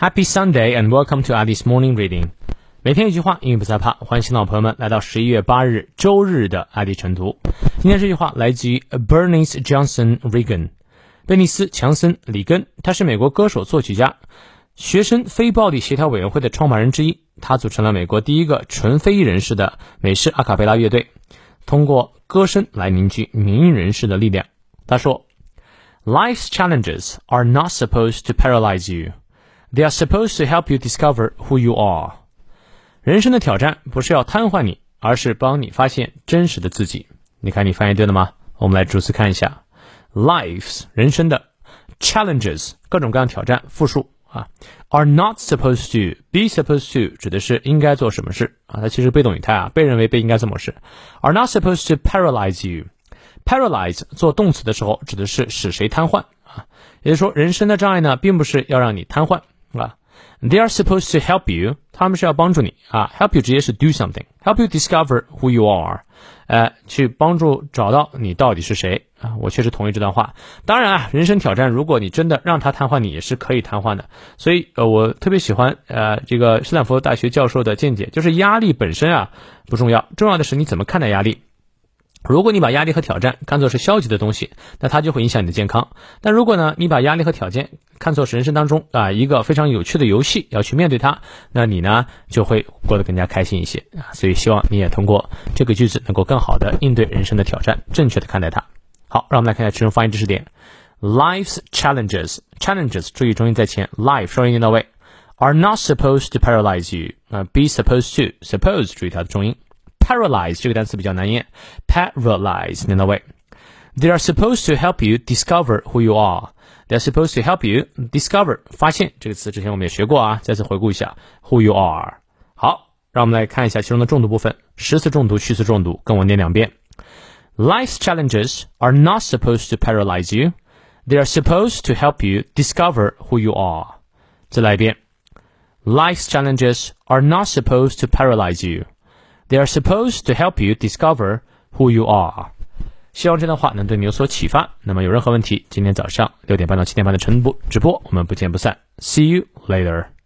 Happy Sunday and welcome to Ali's Morning Reading。每天一句话，英语不再怕。欢迎新老朋友们来到十一月八日周日的爱迪晨读。今天这句话来自于 Bernice Johnson Reagan，贝尼斯·强森·里根。他是美国歌手、作曲家，学生非暴力协调委员会的创办人之一。他组成了美国第一个纯非裔人士的美式阿卡贝拉乐队，通过歌声来凝聚民营人士的力量。他说：“Life's challenges are not supposed to paralyze you.” They are supposed to help you discover who you are。人生的挑战不是要瘫痪你，而是帮你发现真实的自己。你看，你翻译对了吗？我们来逐词看一下：Lives 人生的 challenges 各种各样挑战复数啊，are not supposed to be supposed to 指的是应该做什么事啊，它其实被动语态啊，被认为被应该做某事。are not supposed to paralyze you。paralyze 做动词的时候指的是使谁瘫痪啊，也就是说，人生的障碍呢，并不是要让你瘫痪。啊，They are supposed to help you，他们是要帮助你啊，help you 直接是 do something，help you discover who you are，呃，去帮助找到你到底是谁啊。我确实同意这段话。当然啊，人生挑战，如果你真的让他瘫痪你，也是可以瘫痪的。所以呃，我特别喜欢呃这个斯坦福大学教授的见解，就是压力本身啊不重要，重要的是你怎么看待压力。如果你把压力和挑战看作是消极的东西，那它就会影响你的健康。但如果呢，你把压力和挑战看作是人生当中啊一个非常有趣的游戏，要去面对它，那你呢就会过得更加开心一些啊。所以希望你也通过这个句子能够更好的应对人生的挑战，正确的看待它。好，让我们来看一下其中发音知识点。Life's challenges, challenges，注意重音在前，life 双音念到位，are not supposed to paralyze you 啊，be supposed to，suppose 注意它的重音。paralyze 这个单词比较难念，paralyze 念到位。They are supposed to help you discover who you are. They are supposed to help you discover 发现这个词之前我们也学过啊，再次回顾一下 who you are。好，让我们来看一下其中的重读部分，实词重读、虚词重读，跟我念两遍。Life's challenges are not supposed to paralyze you. They are supposed to help you discover who you are. 再来一遍。Life's challenges are not supposed to paralyze you. They are supposed to help you discover who you are。希望这段话能对你有所启发。那么有任何问题，今天早上六点半到七点半的晨播直播，我们不见不散。See you later。